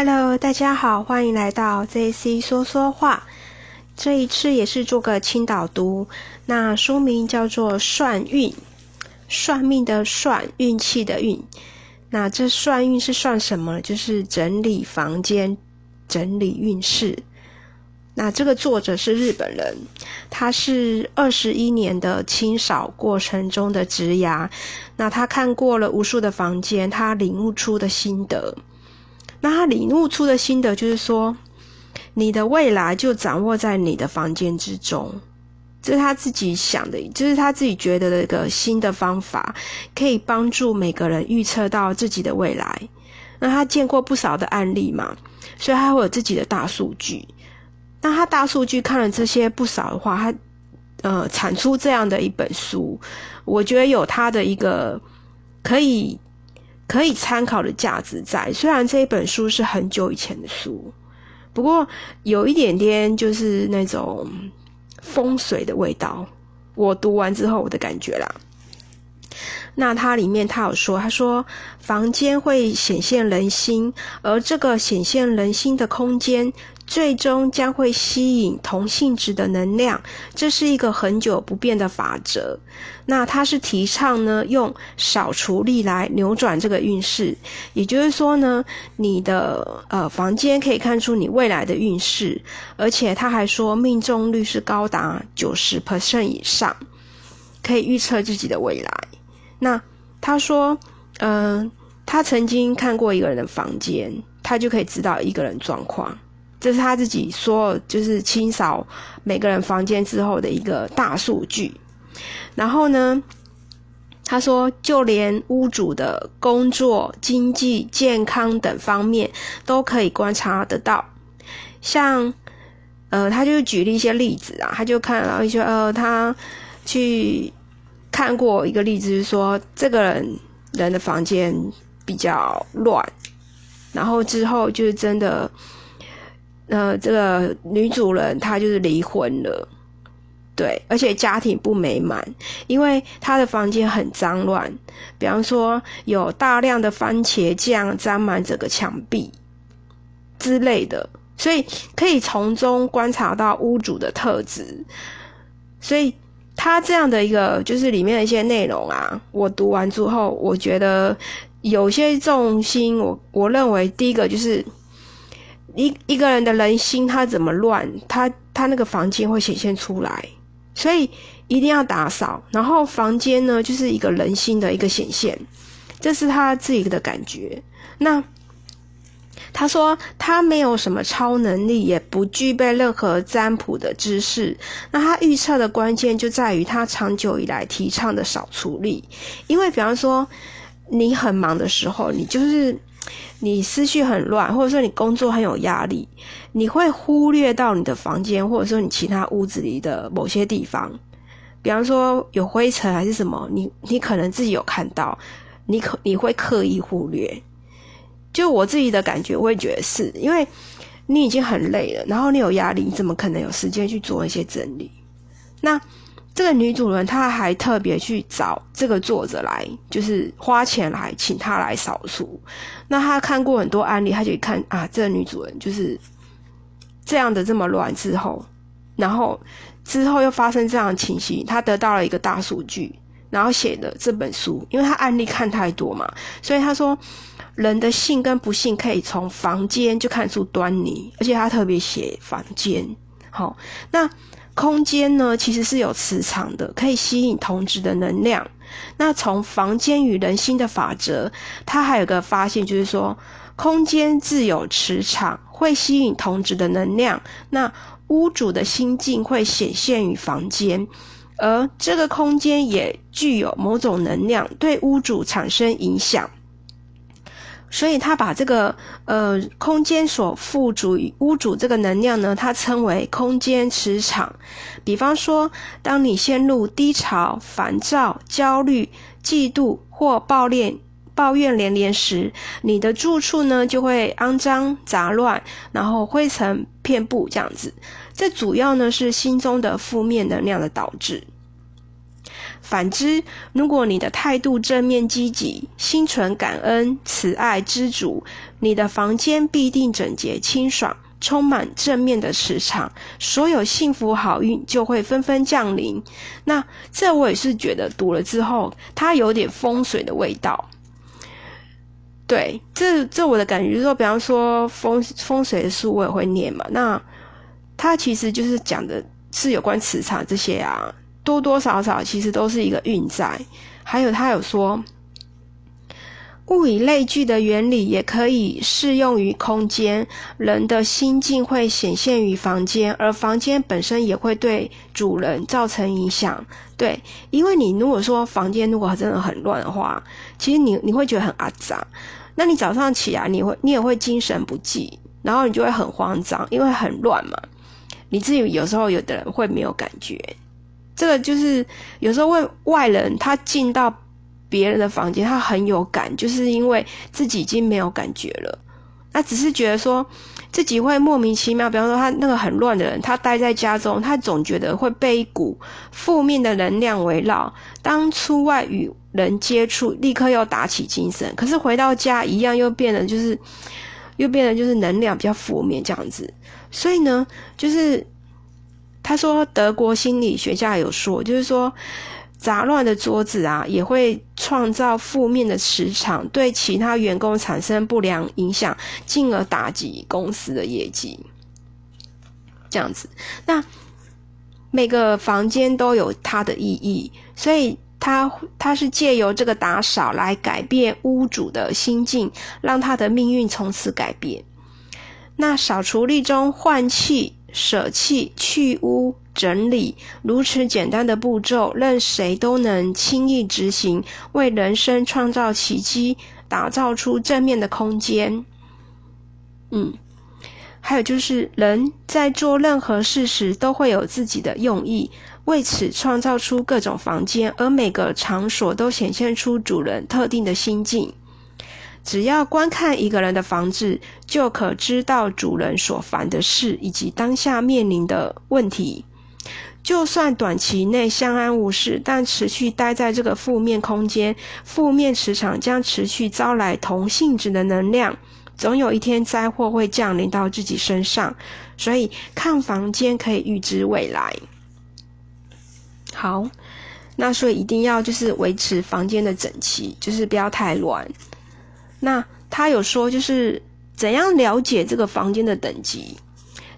Hello，大家好，欢迎来到 JC 说说话。这一次也是做个轻导读，那书名叫做《算运》，算命的算，运气的运。那这算运是算什么？就是整理房间，整理运势。那这个作者是日本人，他是二十一年的清扫过程中的职涯。那他看过了无数的房间，他领悟出的心得。那他领悟出的心得就是说，你的未来就掌握在你的房间之中，这是他自己想的，就是他自己觉得的一个新的方法，可以帮助每个人预测到自己的未来。那他见过不少的案例嘛，所以他会有自己的大数据。那他大数据看了这些不少的话，他呃产出这样的一本书，我觉得有他的一个可以。可以参考的价值在，虽然这一本书是很久以前的书，不过有一点点就是那种风水的味道。我读完之后我的感觉啦。那它里面他有说，他说房间会显现人心，而这个显现人心的空间。最终将会吸引同性质的能量，这是一个很久不变的法则。那它是提倡呢，用扫除力来扭转这个运势。也就是说呢，你的呃房间可以看出你未来的运势，而且他还说命中率是高达九十 percent 以上，可以预测自己的未来。那他说，嗯，他曾经看过一个人的房间，他就可以知道一个人状况。这是他自己说，就是清扫每个人房间之后的一个大数据。然后呢，他说，就连屋主的工作、经济、健康等方面都可以观察得到。像，呃，他就举了一些例子啊，他就看到一些，呃，他去看过一个例子，是说这个人人的房间比较乱，然后之后就是真的。呃，这个女主人她就是离婚了，对，而且家庭不美满，因为她的房间很脏乱，比方说有大量的番茄酱沾满整个墙壁之类的，所以可以从中观察到屋主的特质。所以他这样的一个就是里面的一些内容啊，我读完之后，我觉得有些重心，我我认为第一个就是。一一个人的人心，他怎么乱，他他那个房间会显现出来，所以一定要打扫。然后房间呢，就是一个人心的一个显现，这是他自己的感觉。那他说他没有什么超能力，也不具备任何占卜的知识。那他预测的关键就在于他长久以来提倡的少处理，因为比方说你很忙的时候，你就是。你思绪很乱，或者说你工作很有压力，你会忽略到你的房间，或者说你其他屋子里的某些地方，比方说有灰尘还是什么，你你可能自己有看到，你可你会刻意忽略。就我自己的感觉，我会觉得是因为你已经很累了，然后你有压力，你怎么可能有时间去做一些整理？那。这个女主人，她还特别去找这个作者来，就是花钱来请他来扫除。那她看过很多案例，她就看啊，这个女主人就是这样的这么乱之后，然后之后又发生这样的情形，她得到了一个大数据，然后写的这本书，因为她案例看太多嘛，所以她说人的幸跟不幸可以从房间就看出端倪，而且她特别写房间。好，那。空间呢，其实是有磁场的，可以吸引同质的能量。那从房间与人心的法则，它还有个发现，就是说，空间自有磁场，会吸引同质的能量。那屋主的心境会显现于房间，而这个空间也具有某种能量，对屋主产生影响。所以他把这个呃空间所附主屋主这个能量呢，他称为空间磁场。比方说，当你陷入低潮、烦躁、焦虑、嫉妒或抱怨、抱怨连连时，你的住处呢就会肮脏杂乱，然后灰尘遍布这样子。这主要呢是心中的负面能量的导致。反之，如果你的态度正面积极，心存感恩、慈爱、知足，你的房间必定整洁清爽，充满正面的磁场，所有幸福好运就会纷纷降临。那这我也是觉得读了之后，它有点风水的味道。对，这这我的感觉就是说，比方说风风水的书我也会念嘛。那它其实就是讲的是有关磁场这些啊。多多少少其实都是一个运在，还有他有说，物以类聚的原理也可以适用于空间，人的心境会显现于房间，而房间本身也会对主人造成影响。对，因为你如果说房间如果真的很乱的话，其实你你会觉得很阿杂，那你早上起来你会你也会精神不济，然后你就会很慌张，因为很乱嘛。你自己有时候有的人会没有感觉。这个就是有时候问外人，他进到别人的房间，他很有感，就是因为自己已经没有感觉了。他只是觉得说自己会莫名其妙，比方说他那个很乱的人，他待在家中，他总觉得会被一股负面的能量围绕。当出外与人接触，立刻又打起精神，可是回到家一样又变得就是又变得就是能量比较负面这样子。所以呢，就是。他说，德国心理学家有说，就是说，杂乱的桌子啊，也会创造负面的磁场，对其他员工产生不良影响，进而打击公司的业绩。这样子，那每个房间都有它的意义，所以他他是借由这个打扫来改变屋主的心境，让他的命运从此改变。那扫除力中换气。舍弃、去污、整理，如此简单的步骤，任谁都能轻易执行，为人生创造奇迹，打造出正面的空间。嗯，还有就是，人在做任何事时都会有自己的用意，为此创造出各种房间，而每个场所都显现出主人特定的心境。只要观看一个人的房子，就可知道主人所烦的事以及当下面临的问题。就算短期内相安无事，但持续待在这个负面空间，负面磁场将持续招来同性质的能量。总有一天灾祸会降临到自己身上，所以看房间可以预知未来。好，那所以一定要就是维持房间的整齐，就是不要太乱。那他有说，就是怎样了解这个房间的等级？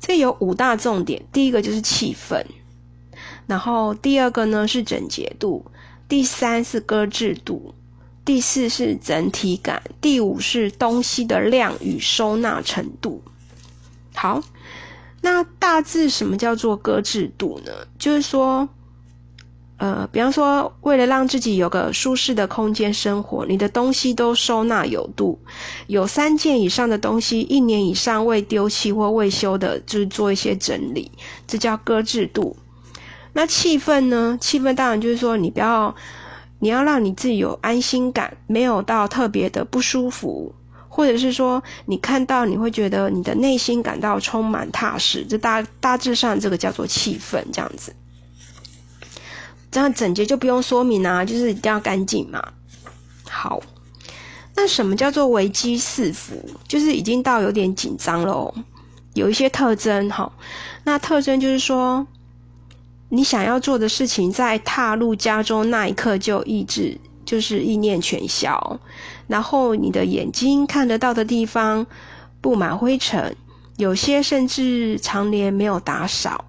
这有五大重点。第一个就是气氛，然后第二个呢是整洁度，第三是搁置度，第四是整体感，第五是东西的量与收纳程度。好，那大致什么叫做搁置度呢？就是说。呃，比方说，为了让自己有个舒适的空间生活，你的东西都收纳有度，有三件以上的东西，一年以上未丢弃或未修的，就是做一些整理，这叫搁置度。那气氛呢？气氛当然就是说，你不要，你要让你自己有安心感，没有到特别的不舒服，或者是说，你看到你会觉得你的内心感到充满踏实，这大大致上这个叫做气氛，这样子。这样整洁就不用说明啊，就是一定要干净嘛。好，那什么叫做危机四伏？就是已经到有点紧张喽，有一些特征哈。那特征就是说，你想要做的事情在踏入家中那一刻就意志就是意念全消，然后你的眼睛看得到的地方布满灰尘，有些甚至常年没有打扫，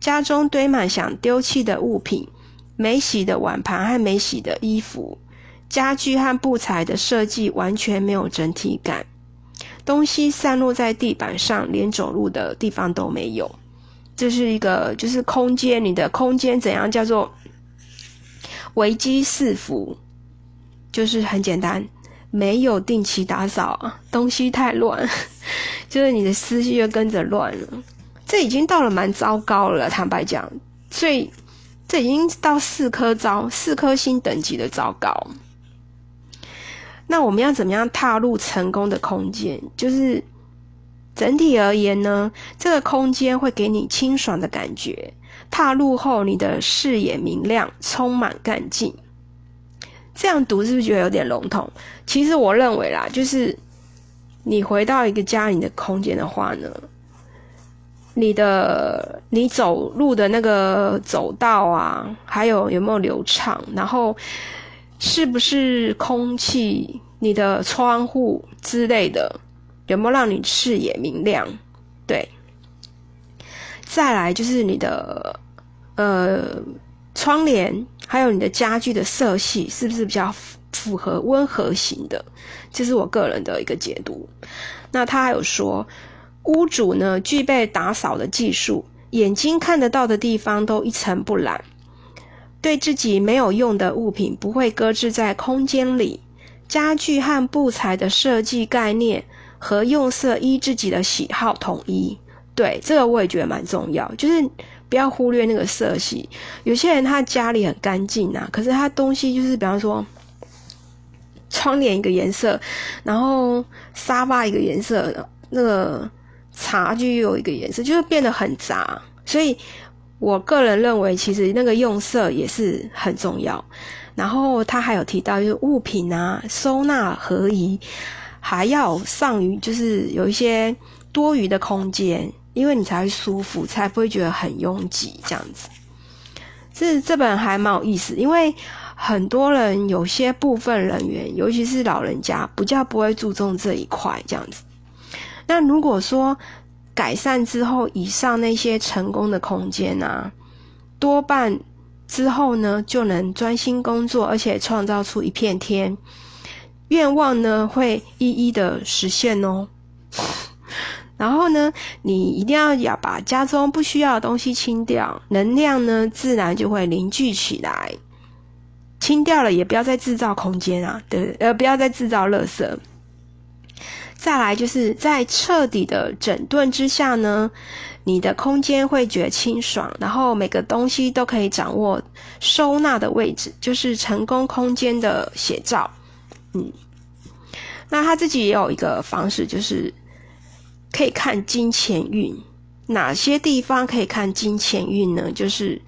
家中堆满想丢弃的物品。没洗的碗盘和没洗的衣服，家具和布材的设计完全没有整体感，东西散落在地板上，连走路的地方都没有。这是一个就是空间，你的空间怎样叫做危机四伏？就是很简单，没有定期打扫，东西太乱，就是你的思绪就跟着乱了。这已经到了蛮糟糕了，坦白讲，所以。这已经到四颗糟，四颗星等级的糟糕。那我们要怎么样踏入成功的空间？就是整体而言呢，这个空间会给你清爽的感觉。踏入后，你的视野明亮，充满干劲。这样读是不是觉得有点笼统？其实我认为啦，就是你回到一个家里的空间的话呢，你的你走路的那个走道啊，还有有没有流畅，然后是不是空气，你的窗户之类的有没有让你视野明亮？对，再来就是你的呃窗帘。还有你的家具的色系是不是比较符合温和型的？这是我个人的一个解读。那他还有说，屋主呢具备打扫的技术，眼睛看得到的地方都一尘不染，对自己没有用的物品不会搁置在空间里。家具和布材的设计概念和用色依自己的喜好统一。对，这个我也觉得蛮重要，就是。不要忽略那个色系。有些人他家里很干净啊，可是他东西就是，比方说，窗帘一个颜色，然后沙发一个颜色，那个茶具又有一个颜色，就是变得很杂。所以我个人认为，其实那个用色也是很重要。然后他还有提到，就是物品啊，收纳合宜，还要上于就是有一些多余的空间。因为你才会舒服，才不会觉得很拥挤这样子。这这本还蛮有意思，因为很多人有些部分人员，尤其是老人家，比较不会注重这一块这样子。那如果说改善之后，以上那些成功的空间啊，多半之后呢，就能专心工作，而且创造出一片天，愿望呢会一一的实现哦。然后呢，你一定要要把家中不需要的东西清掉，能量呢自然就会凝聚起来。清掉了，也不要再制造空间啊，对，呃，不要再制造垃圾。再来就是在彻底的整顿之下呢，你的空间会觉得清爽，然后每个东西都可以掌握收纳的位置，就是成功空间的写照。嗯，那他自己也有一个方式，就是。可以看金钱运，哪些地方可以看金钱运呢？就是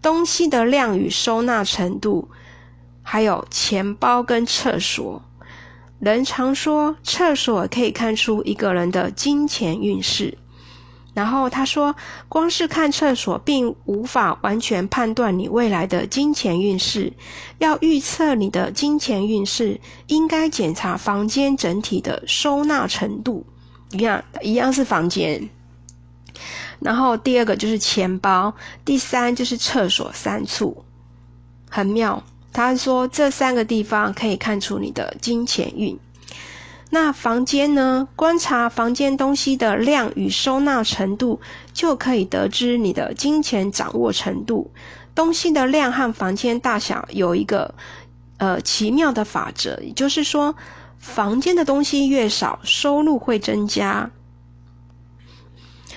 东西的量与收纳程度，还有钱包跟厕所。人常说厕所可以看出一个人的金钱运势，然后他说，光是看厕所并无法完全判断你未来的金钱运势。要预测你的金钱运势，应该检查房间整体的收纳程度。一样，一样是房间。然后第二个就是钱包，第三就是厕所三处，很妙。他说这三个地方可以看出你的金钱运。那房间呢？观察房间东西的量与收纳程度，就可以得知你的金钱掌握程度。东西的量和房间大小有一个呃奇妙的法则，也就是说。房间的东西越少，收入会增加；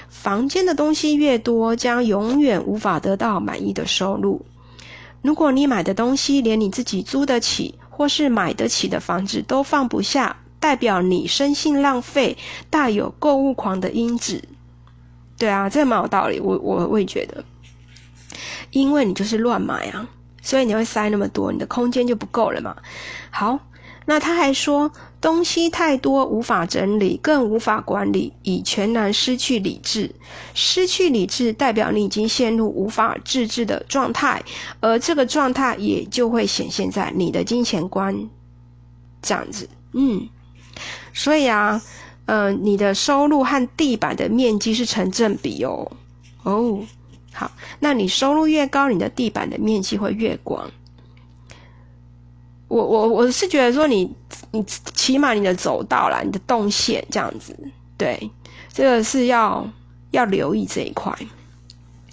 房间的东西越多，将永远无法得到满意的收入。如果你买的东西连你自己租得起或是买得起的房子都放不下，代表你生性浪费，大有购物狂的因子。对啊，这蛮有道理。我我会觉得，因为你就是乱买啊，所以你会塞那么多，你的空间就不够了嘛。好。那他还说，东西太多无法整理，更无法管理，已全然失去理智。失去理智代表你已经陷入无法自制的状态，而这个状态也就会显现在你的金钱观这样子。嗯，所以啊，呃，你的收入和地板的面积是成正比哦。哦，好，那你收入越高，你的地板的面积会越广。我我我是觉得说你你起码你的走道啦，你的动线这样子，对，这个是要要留意这一块。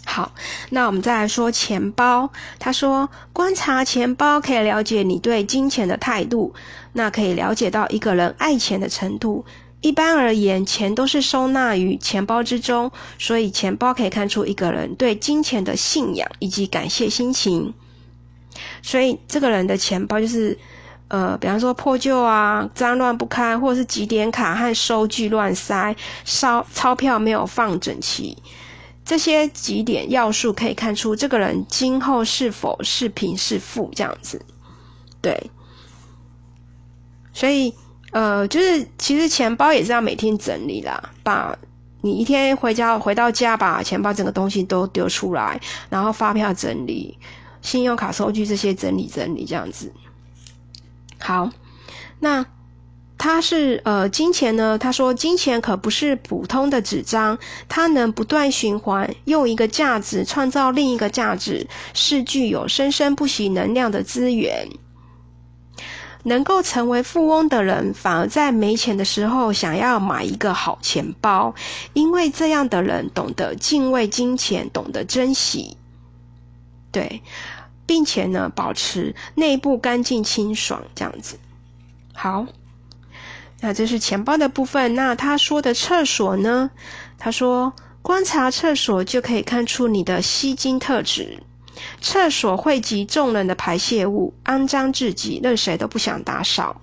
好，那我们再来说钱包。他说，观察钱包可以了解你对金钱的态度，那可以了解到一个人爱钱的程度。一般而言，钱都是收纳于钱包之中，所以钱包可以看出一个人对金钱的信仰以及感谢心情。所以这个人的钱包就是呃，比方说破旧啊、脏乱不堪，或者是几点卡和收据乱塞、钞钞票没有放整齐，这些几点要素可以看出这个人今后是否是贫是富这样子。对，所以呃，就是其实钱包也是要每天整理啦，把。你一天回家回到家，把钱包整个东西都丢出来，然后发票整理、信用卡收据这些整理整理，这样子。好，那他是呃金钱呢？他说金钱可不是普通的纸张，它能不断循环，用一个价值创造另一个价值，是具有生生不息能量的资源。能够成为富翁的人，反而在没钱的时候想要买一个好钱包，因为这样的人懂得敬畏金钱，懂得珍惜，对，并且呢，保持内部干净清爽，这样子。好，那这是钱包的部分。那他说的厕所呢？他说，观察厕所就可以看出你的吸金特质。厕所汇集众人的排泄物，肮脏至极，任谁都不想打扫。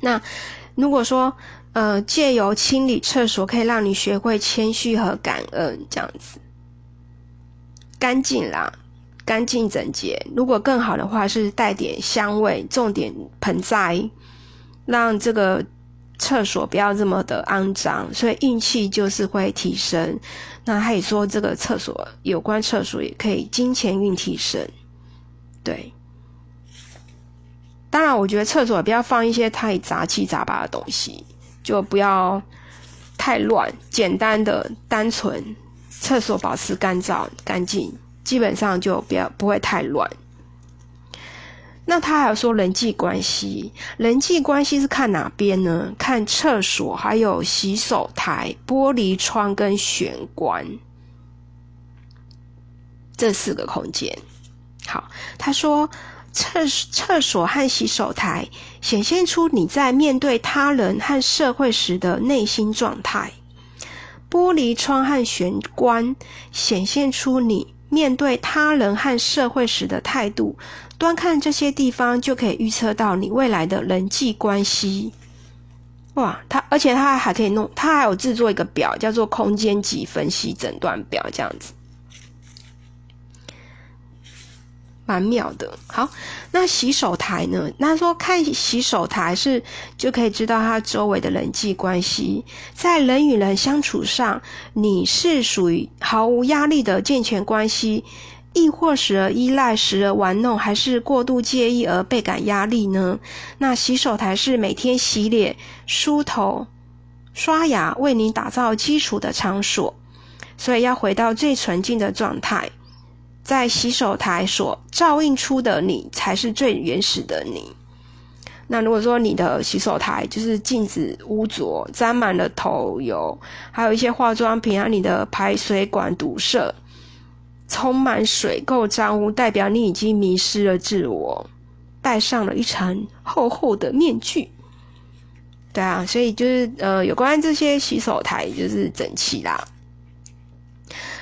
那如果说，呃，借由清理厕所，可以让你学会谦虚和感恩，这样子，干净啦，干净整洁。如果更好的话，是带点香味，种点盆栽，让这个。厕所不要这么的肮脏，所以运气就是会提升。那他也说，这个厕所有关厕所也可以金钱运提升。对，当然，我觉得厕所不要放一些太杂七杂八的东西，就不要太乱。简单的、单纯，厕所保持干燥干净，基本上就不要不会太乱。那他还有说人际关系，人际关系是看哪边呢？看厕所，还有洗手台、玻璃窗跟玄关这四个空间。好，他说厕厕所和洗手台显现出你在面对他人和社会时的内心状态，玻璃窗和玄关显现出你面对他人和社会时的态度。端看这些地方，就可以预测到你未来的人际关系。哇，他而且他还可以弄，他还有制作一个表，叫做空间级分析诊断表，这样子。蛮妙的，好，那洗手台呢？那说看洗手台是就可以知道他周围的人际关系，在人与人相处上，你是属于毫无压力的健全关系，亦或时而依赖，时而玩弄，还是过度介意而倍感压力呢？那洗手台是每天洗脸、梳头、刷牙，为你打造基础的场所，所以要回到最纯净的状态。在洗手台所照映出的你，才是最原始的你。那如果说你的洗手台就是镜子污浊，沾满了头油，还有一些化妆品啊，你的排水管堵塞，充满水垢脏污，代表你已经迷失了自我，戴上了一层厚厚的面具。对啊，所以就是呃，有关这些洗手台就是整齐啦。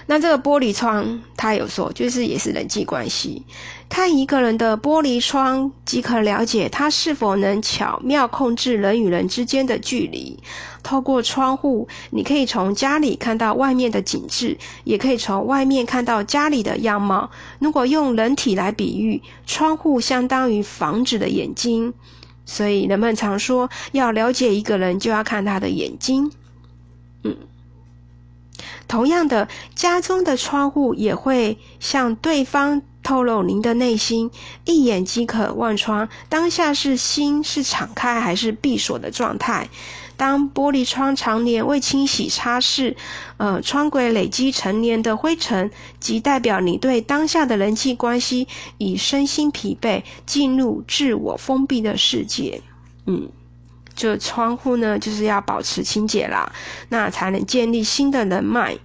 那这个玻璃窗，他有说，就是也是人际关系。看一个人的玻璃窗，即可了解他是否能巧妙控制人与人之间的距离。透过窗户，你可以从家里看到外面的景致，也可以从外面看到家里的样貌。如果用人体来比喻，窗户相当于房子的眼睛。所以人们常说，要了解一个人，就要看他的眼睛。嗯。同样的，家中的窗户也会向对方透露您的内心，一眼即可望穿当下是心是敞开还是闭锁的状态。当玻璃窗常年未清洗擦拭，呃，窗轨累积成年的灰尘，即代表你对当下的人际关系已身心疲惫，进入自我封闭的世界。嗯。就窗户呢，就是要保持清洁啦，那才能建立新的人脉。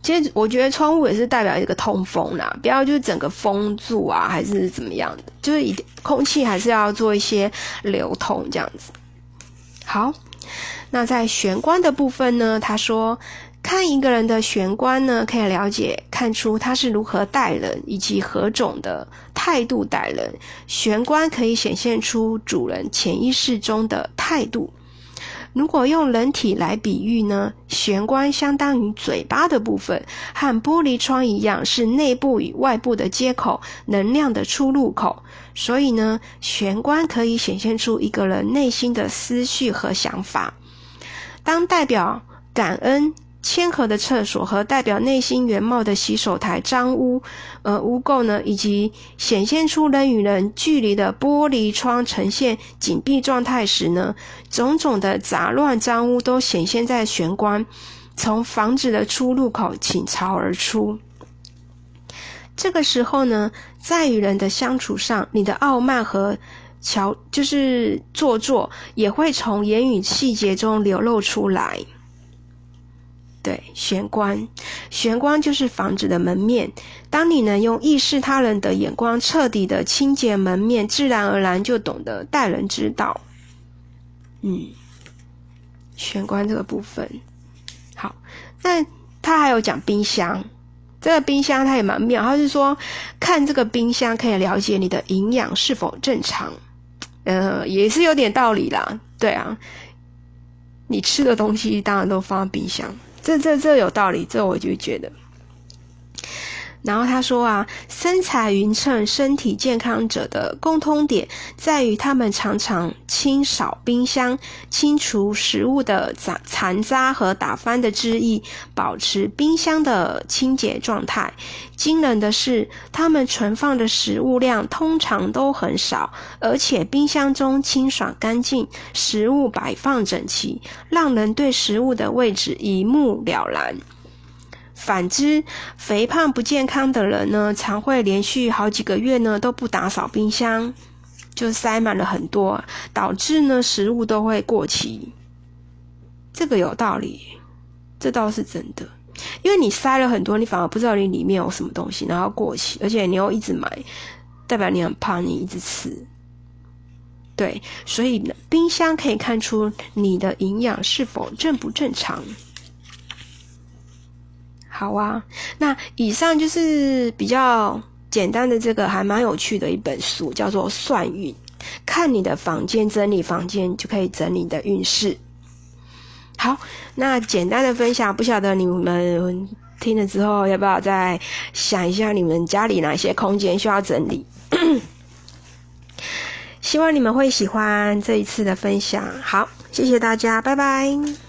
其实我觉得窗户也是代表一个通风啦，不要就是整个封住啊，还是怎么样的，就是一空气还是要做一些流通这样子。好，那在玄关的部分呢，他说。看一个人的玄关呢，可以了解看出他是如何待人，以及何种的态度待人，玄关可以显现出主人潜意识中的态度。如果用人体来比喻呢，玄关相当于嘴巴的部分，和玻璃窗一样，是内部与外部的接口，能量的出入口。所以呢，玄关可以显现出一个人内心的思绪和想法。当代表感恩。谦和的厕所和代表内心原貌的洗手台脏污，呃污垢呢，以及显现出人与人距离的玻璃窗呈现紧闭状态时呢，种种的杂乱脏污都显现在玄关，从房子的出入口倾巢而出。这个时候呢，在与人的相处上，你的傲慢和乔就是做作，也会从言语细节中流露出来。对，玄关，玄关就是房子的门面。当你能用意识他人的眼光，彻底的清洁门面，自然而然就懂得待人之道。嗯，玄关这个部分，好，那他还有讲冰箱，这个冰箱它也蛮妙，他是说看这个冰箱可以了解你的营养是否正常。呃，也是有点道理啦。对啊，你吃的东西当然都放冰箱。这这这有道理，这我就觉得。然后他说啊，身材匀称、身体健康者的共通点在于，他们常常清扫冰箱，清除食物的残残渣和打翻的汁液，保持冰箱的清洁状态。惊人的是，他们存放的食物量通常都很少，而且冰箱中清爽干净，食物摆放整齐，让人对食物的位置一目了然。反之，肥胖不健康的人呢，常会连续好几个月呢都不打扫冰箱，就塞满了很多，导致呢食物都会过期。这个有道理，这倒是真的，因为你塞了很多，你反而不知道你里面有什么东西，然后过期，而且你又一直买，代表你很胖，你一直吃。对，所以冰箱可以看出你的营养是否正不正常。好啊，那以上就是比较简单的这个还蛮有趣的一本书，叫做《算运》，看你的房间整理房间就可以整理你的运势。好，那简单的分享，不晓得你们听了之后要不要再想一下，你们家里哪些空间需要整理？希望你们会喜欢这一次的分享。好，谢谢大家，拜拜。